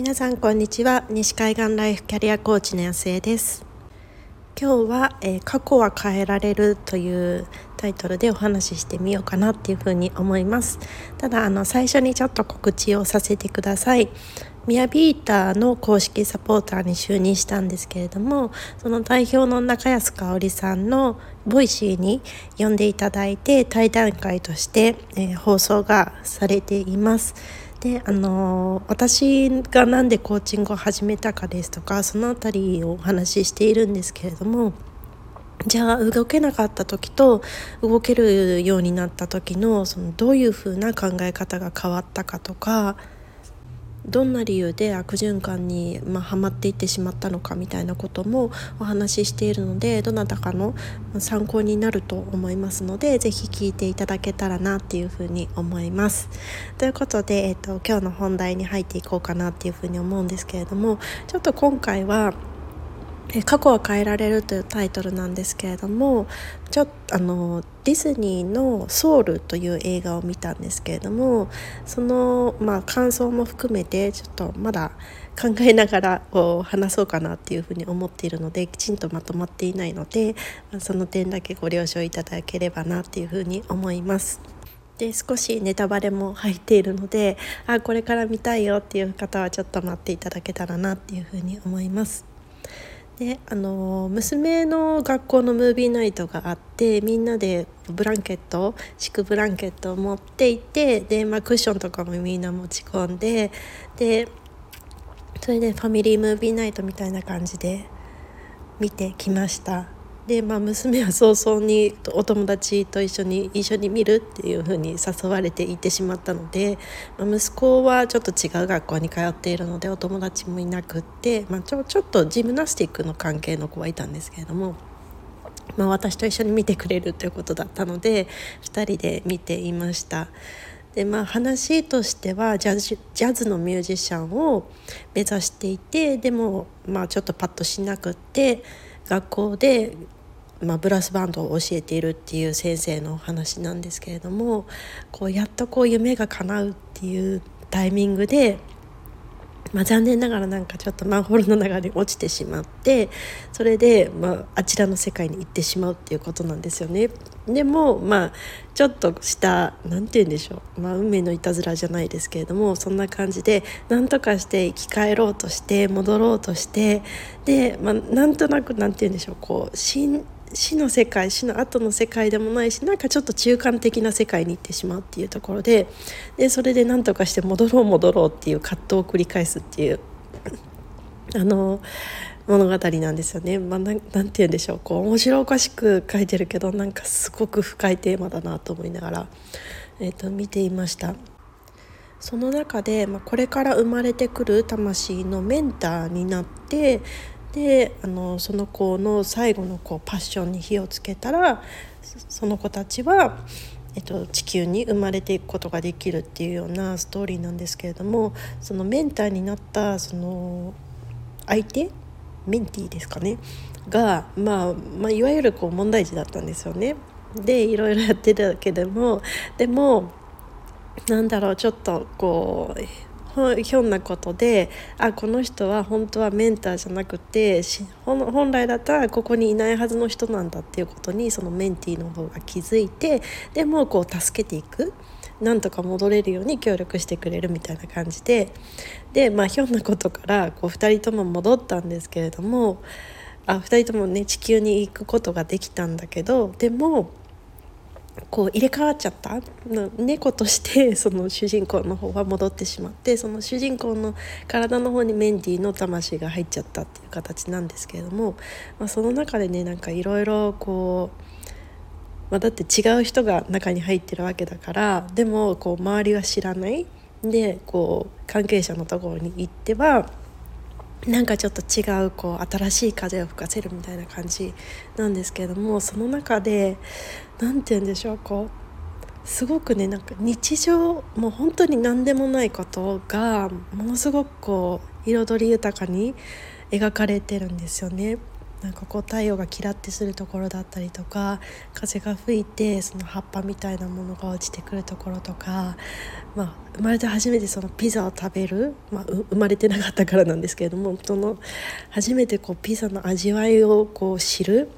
皆さんこんにちは。西海岸ライフキャリアコーチの安江です。今日は、えー、過去は変えられるというタイトルでお話ししてみようかなっていうふうに思います。ただあの最初にちょっと告知をさせてください。ミヤビーターの公式サポーターに就任したんですけれどもその代表の中安香織さんの Voicy に呼んでいただいて対談会として、えー、放送がされています。であの私が何でコーチングを始めたかですとかその辺りをお話ししているんですけれどもじゃあ動けなかった時と動けるようになった時のそのどういうふうな考え方が変わったかとかどんな理由で悪循環に、まあ、はまっていってしまったのかみたいなこともお話ししているのでどなたかの参考になると思いますので是非聞いていただけたらなっていうふうに思います。ということで、えっと、今日の本題に入っていこうかなっていうふうに思うんですけれどもちょっと今回は過去は変えられるというタイトルなんですけれどもちょあのディズニーの「ソウル」という映画を見たんですけれどもその、まあ、感想も含めてちょっとまだ考えながらを話そうかなっていうふうに思っているのできちんとまとまっていないので、その点だけご了承いただければなっていうふうに思います。で少しネタバレも入っているのであこれから見たいよっていう方はちょっと待っていただけたらなっていうふうに思います。であの娘の学校のムービーナイトがあってみんなでブランケット敷くブランケットを持っていてで、まあ、クッションとかもみんな持ち込んででそれでファミリームービーナイトみたいな感じで見てきました。で、まあ、娘は早々にお友達と一緒に一緒に見るっていうふうに誘われていてしまったので、まあ、息子はちょっと違う学校に通っているのでお友達もいなくって、まあ、ちょちょっとジムナスティックの関係の子はいたんですけれども。まあ、私と一緒に見てくれるということだったので2人で見ていました。でまあ、話としてはジャズジャズのミュージシャンを目指していてでも、まあ、ちょっとパッとしなくって学校でまあ、ブラスバンドを教えているっていう先生のお話なんですけれどもこうやっとこう夢が叶うっていうタイミングで、まあ、残念ながらなんかちょっとマンホールの中に落ちてしまってそれで、まあ、あちらの世界に行ってしまうっていうことなんですよね。でもまあちょっとした何て言うんでしょう、まあ、運命のいたずらじゃないですけれどもそんな感じで何とかして生き返ろうとして戻ろうとしてで、まあ、なんとなく何て言うんでしょうこう死の世界死の後の世界でもないしなんかちょっと中間的な世界に行ってしまうっていうところででそれで何とかして戻ろう戻ろうっていう葛藤を繰り返すっていうあの物語なんですよね。まあ、なて言うんでしょうこう面白おかしく書いてるけどなんかすごく深いテーマだなと思いながら、えーと見ていました。その中で、まあ、これから生まれてくる魂のメンターになってであのその子の最後のこうパッションに火をつけたらその子たちは、えっと、地球に生まれていくことができるっていうようなストーリーなんですけれどもそのメンターになったその相手メンティーですかねが、まあ、まあいわゆるこう問題児だったんですよね。でいろいろやってたけどもでもなんだろうちょっとこうひょんなことであこの人は本当はメンターじゃなくて本来だったらここにいないはずの人なんだっていうことにそのメンティーの方が気づいてでもこう助けていく。なんとか戻れるように協力してくれるみたいな感じで。でまあひょんなことからこう2人とも戻ったんですけれどもあ2人ともね地球に行くことができたんだけどでもこう入れ替わっちゃった？猫として その主人公の方は戻ってしまってその主人公の体の方にメンディーの魂が入っちゃったっていう形なんですけれども、まあ、その中でねなんかいろいろこう、まあ、だって違う人が中に入ってるわけだからでもこう周りは知らない。でこう関係者のところに行ってはなんかちょっと違うこう新しい風を吹かせるみたいな感じなんですけれどもその中で何て言うんでしょうこうすごくねなんか日常もう本当に何でもないことがものすごくこう彩り豊かに描かれてるんですよね。なんかこう太陽がキラッてするところだったりとか風が吹いてその葉っぱみたいなものが落ちてくるところとか、まあ、生まれて初めてそのピザを食べる、まあ、生まれてなかったからなんですけれどもその初めてこうピザの味わいをこう知る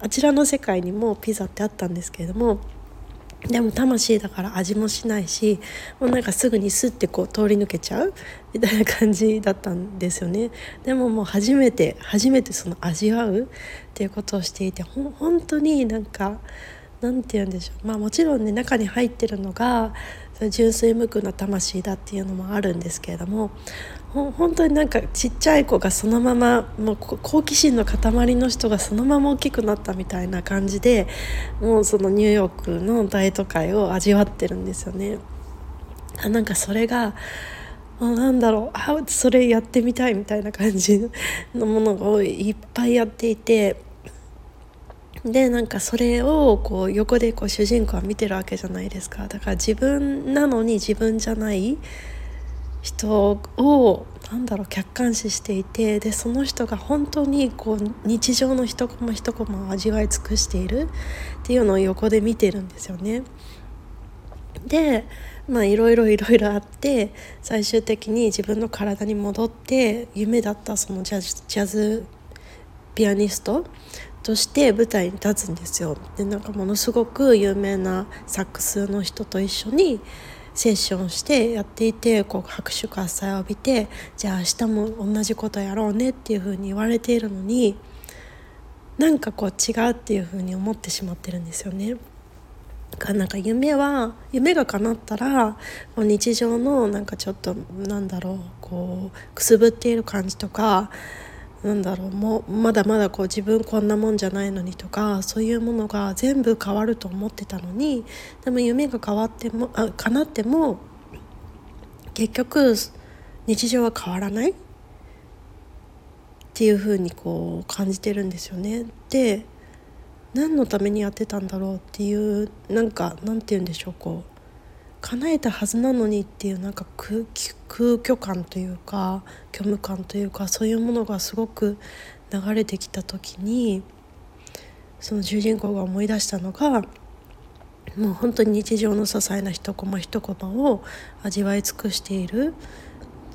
あちらの世界にもピザってあったんですけれどもでも魂だから味もしないしもうなんかすぐにスッてこう通り抜けちゃうみたいな感じだったんですよね。でももう初めて初めてその味わうっていうことをしていてほ本当になんかなんて言うんでしょう。まあもちろんね中に入ってるのが純粋無垢な魂だっていうのもあるんですけれども本当になんかちっちゃい子がそのままもう好奇心の塊の人がそのまま大きくなったみたいな感じでもうそのニューヨークの大都会を味わってるんですよね。あなんかそれがもうなんだろうあそれやってみたいみたいな感じのものをいっぱいやっていてでなんかそれをこう横でこう主人公は見てるわけじゃないですかだから自分なのに自分じゃない人をなんだろう客観視していてでその人が本当にこう日常の一コマ一コマを味わい尽くしているっていうのを横で見てるんですよね。でまあいろいろいろいろあって最終的に自分の体に戻って夢だったそのジャズジャズピアニストとして舞台に立つんですよ。でなんかものすごく有名なサックスの人と一緒にセッションしてやっていてこう拍手喝采を浴びてじゃあ明日も同じことやろうねっていうふうに言われているのになんかこう違うっていうふうに思ってしまってるんですよね。なんか夢は夢が叶ったら日常のなんかちょっとなんだろうこうくすぶっている感じとかなんだろうもうまだまだこう自分こんなもんじゃないのにとかそういうものが全部変わると思ってたのにでも夢が変わってもあ叶っても結局日常は変わらないっていうふうにこう感じてるんですよね。で何のためにやってたんだろうっていうなんかなんて言うんでしょうこう叶えたはずなのにっていうなんか空虚感というか虚無感というかそういうものがすごく流れてきた時にその主人公が思い出したのがもう本当に日常の些細な一コマ一コマを味わい尽くしている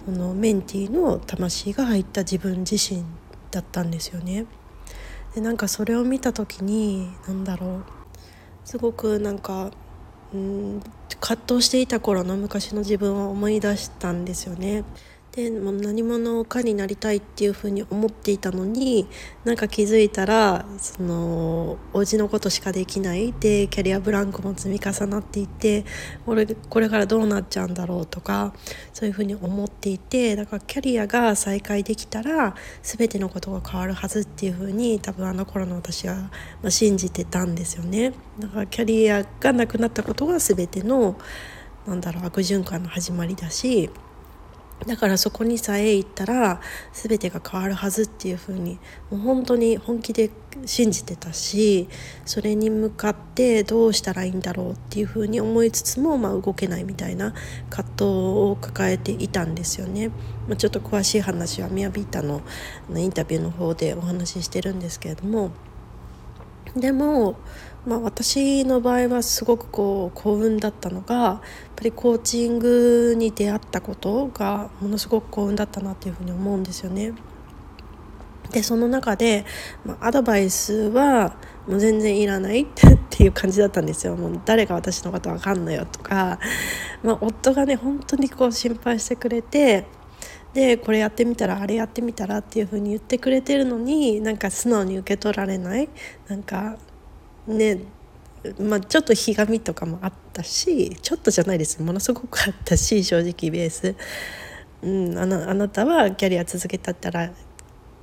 そのメンティーの魂が入った自分自身だったんですよね。でなんかそれを見た時に何だろうすごくなんかうん葛藤していた頃の昔の自分を思い出したんですよね。で何者かになりたいっていうふうに思っていたのになんか気づいたらそのお家のことしかできないでキャリアブランクも積み重なっていて俺これからどうなっちゃうんだろうとかそういうふうに思っていてだからキャリアが再開できたら全てのことが変わるはずっていうふうに多分あの頃の私は信じてたんですよね。だからキャリアがなくなったことが全てのなんだろう悪循環の始まりだしだからそこにさえ行ったら全てが変わるはずっていうふうにもう本当に本気で信じてたしそれに向かってどうしたらいいんだろうっていうふうに思いつつも、まあ、動けないみたいな葛藤を抱えていたんですよね。まあ、ちょっと詳しい話はミヤビータのインタビューの方でお話ししてるんですけれどもでもまあ、私の場合はすごくこう幸運だったのがやっぱりコーチングに出会ったことがものすごく幸運だったなっていうふうに思うんですよね。でその中で、まあ、アドバイスはもう全然いらないっていう感じだったんですよ。もう誰が私のことわかんのよとか、まあ、夫がね本当にこう心配してくれてでこれやってみたらあれやってみたらっていう風に言ってくれてるのになんか素直に受け取られない。なんかねまあ、ちょっとひがみとかもあったしちょっとじゃないです。ものすごくあったし正直ベース、うん、あのあなたはキャリア続けたったら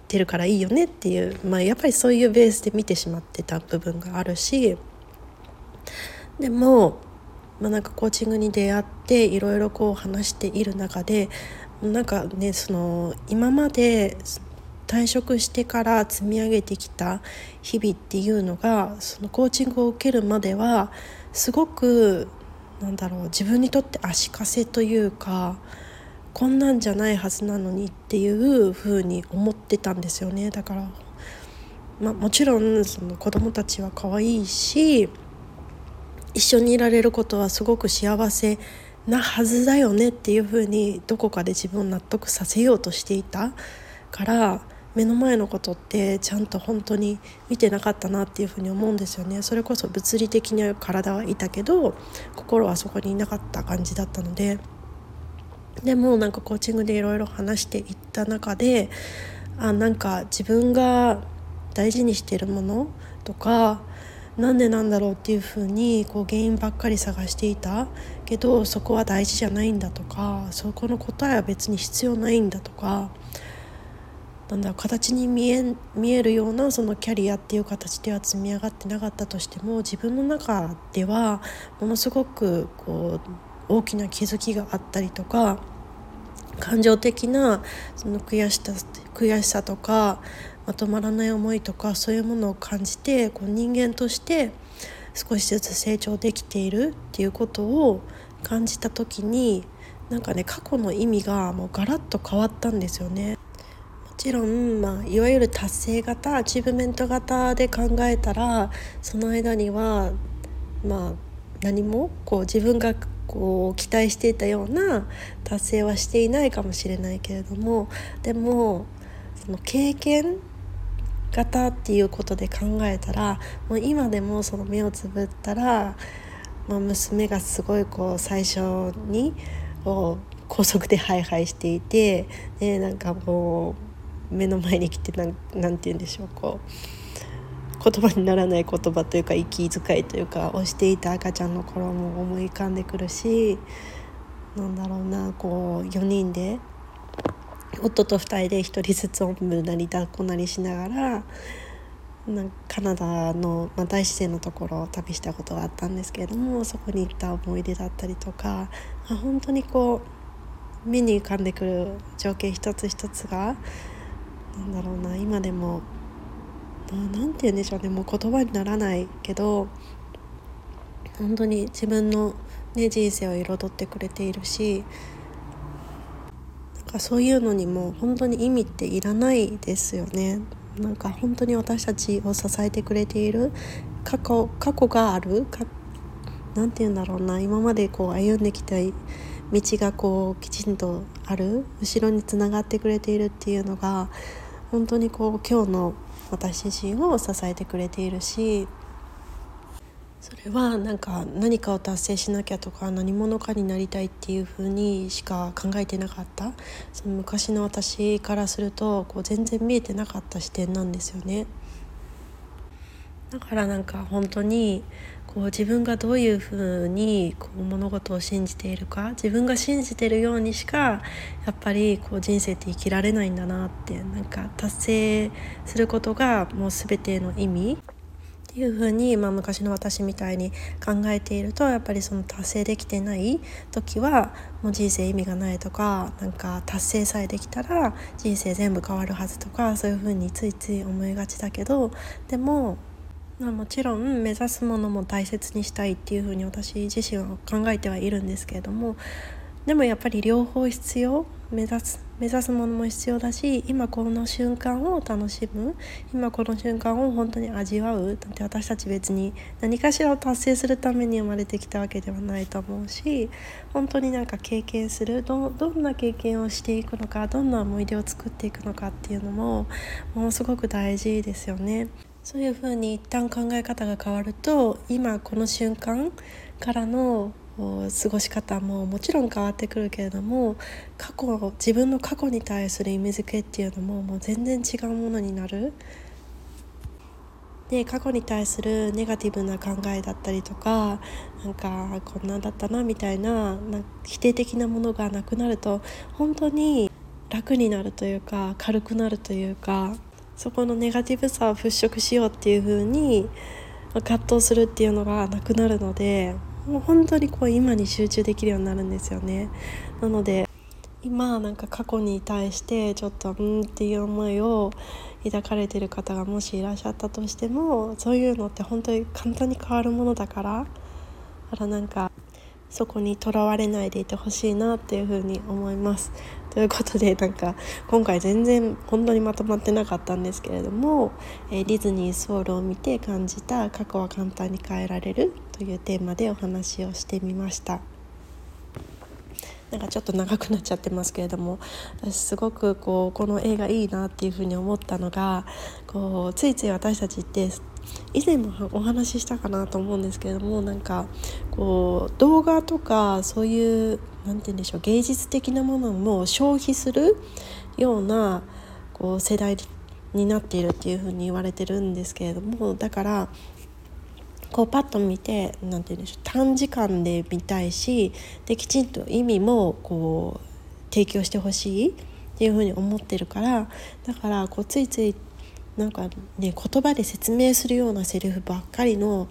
出るからいいよねっていう、まあ、やっぱりそういうベースで見てしまってた部分があるし。でも、まあ、なんかコーチングに出会っていろいろこう話している中でなんかねその今まで退職してから積み上げてきた日々っていうのがそのコーチングを受けるまではすごくなんだろう自分にとって足かせというかこんなんじゃないはずなのにっていうふうに思ってたんですよね。だからまあ、もちろんその子供たちは可愛いし一緒にいられることはすごく幸せなはずだよねっていうふうにどこかで自分を納得させようとしていたから目の前のことってちゃんと本当に見てなかったなっていうふうに思うんですよね。それこそ物理的には体はいたけど心はそこにいなかった感じだったので。でもなんかコーチングでいろいろ話していった中であなんか自分が大事にしているものとかなんでなんだろうっていうふうにこう原因ばっかり探していた。けどそこは大事じゃないんだとか。そこの答えは別に必要ないんだとか。なんだ形に見え見えるようなそのキャリアっていう形では積み上がってなかったとしても自分の中ではものすごくこう大きな気づきがあったりとか感情的なその悔しさ悔しさとかまとまらない思いとかそういうものを感じてこう人間として少しずつ成長できているっていうことを感じた時になんかね過去の意味がもうガラッと変わったんですよね。もちろん、まあ、いわゆる達成型アチーブメント型で考えたらその間には、まあ、何もこう自分がこう期待していたような達成はしていないかもしれないけれどもでもその経験型っていうことで考えたらもう今でもその目をつぶったら、まあ、娘がすごいこう最初にこう高速でハイハイしていてでなんかもう目の前に来て何て言うんでしょうこう言葉にならない言葉というか息遣いというかをしていた赤ちゃんの頃も思い浮かんでくるしなんだろうなこう4人で夫と2人で1人ずつおんぶなり抱っこなりしながらなカナダの、まあ、大自然のところを旅したことがあったんですけれどもそこに行った思い出だったりとか本当にこう目に浮かんでくる情景一つ一つがなんだろうな今でも何て言うんでしょうねもう言葉にならないけど本当に自分の、ね、人生を彩ってくれているしかそういうのにも本当に意味っていらないですよね。なんか本当に私たちを支えてくれている過去過去があるかなんて言うんだろうな今までこう歩んできた道がこうきちんとある後ろにつながってくれているっていうのが本当にこう今日の私自身を支えてくれているしそれはなんか何かを達成しなきゃとか何者かになりたいっていうふうにしか考えてなかったその昔の私からするとこう全然見えてなかった視点なんですよね。だからなんか本当にこう自分がどういうふうにこう物事を信じているか自分が信じてるようにしかやっぱりこう人生って生きられないんだなってなんか達成することがもう全ての意味っていうふうに、まあ、昔の私みたいに考えているとやっぱりその達成できてない時はもう人生意味がないとかなんか達成さえできたら人生全部変わるはずとかそういうふうについつい思いがちだけどでもまあ、もちろん目指すものも大切にしたいっていうふうに私自身は考えてはいるんですけれどもでもやっぱり両方必要目指す目指すものも必要だし今この瞬間を楽しむ。今この瞬間を本当に味わう。だって私たち別に何かしらを達成するために生まれてきたわけではないと思うし本当になんか経験する。どどんな経験をしていくのかどんな思い出を作っていくのかっていうのもものすごく大事ですよね。そういうふうに一旦考え方が変わると今この瞬間からの過ごし方ももちろん変わってくるけれども過去自分の過去に対する意味付けっていうのももう全然違うものになる。で過去に対するネガティブな考えだったりとかなんかこんなんだったなみたいな否定的なものがなくなると本当に楽になるというか軽くなるというかそこのネガティブさを払拭しようっていう風に葛藤するっていうのがなくなるのでもう本当にこう今に集中できるようになるんですよね。なので今なんか過去に対してちょっとうんっていう思いを抱かれてる方がもしいらっしゃったとしてもそういうのって本当に簡単に変わるものだからあらなんかそこにとらわれないでいてほしいなっていうふうに思います。ということでなんか今回全然本当にまとまってなかったんですけれども、え、ディズニーソウルを見て感じた過去は簡単に変えられるというテーマでお話をしてみました。なんかちょっと長くなっちゃってますけれども私すごくこうこの映画いいなっていうふうに思ったのがこうついつい私たちって以前もお話ししたかなと思うんですけれどもなんかこう動画とかそういう何て言うんでしょう芸術的なものも消費するようなこう世代になっているっていうふうに言われてるんですけれどもだからこうパッと見て何て言うんでしょう短時間で見たいしできちんと意味もこう提供してほしいっていうふうに思ってるからだからこうついついなんかね言葉で説明するようなセリフばっかりの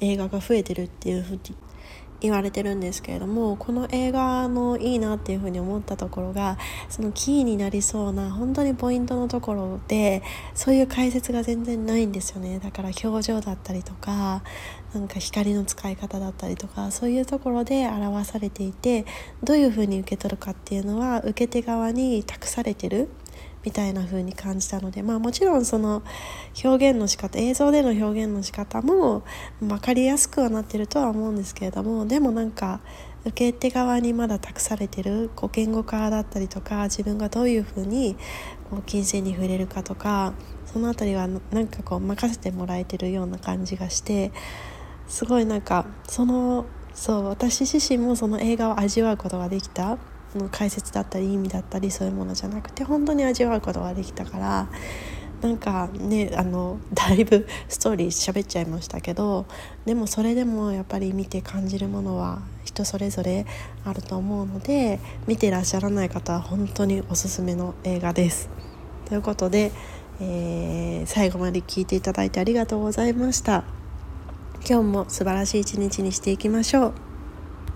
映画が増えてるっていうふうに言われてるんですけれどもこの映画のいいなっていうふうに思ったところがそのキーになりそうな本当にポイントのところでそういう解説が全然ないんですよね。だから表情だったりとかなんか光の使い方だったりとかそういうところで表されていてどういうふうに受け取るかっていうのは受け手側に託されてるみたいな風に感じたのでまあもちろんその表現の仕方映像での表現の仕方も分かりやすくはなってるとは思うんですけれどもでもなんか受け手側にまだ託されてるこう言語化だったりとか自分がどういうふうにこう金銭に触れるかとかその辺りはなんかこう任せてもらえてるような感じがしてすごいなんかそのそう私自身もその映画を味わうことができた。の解説だったり意味だったりそういうものじゃなくて本当に味わうことができたからなんかねあのだいぶストーリー喋っちゃいましたけどでもそれでもやっぱり見て感じるものは人それぞれあると思うので見てらっしゃらない方は本当におすすめの映画です。ということで、えー、最後まで聞いていただいてありがとうございました。今日も素晴らしい一日にしていきましょう。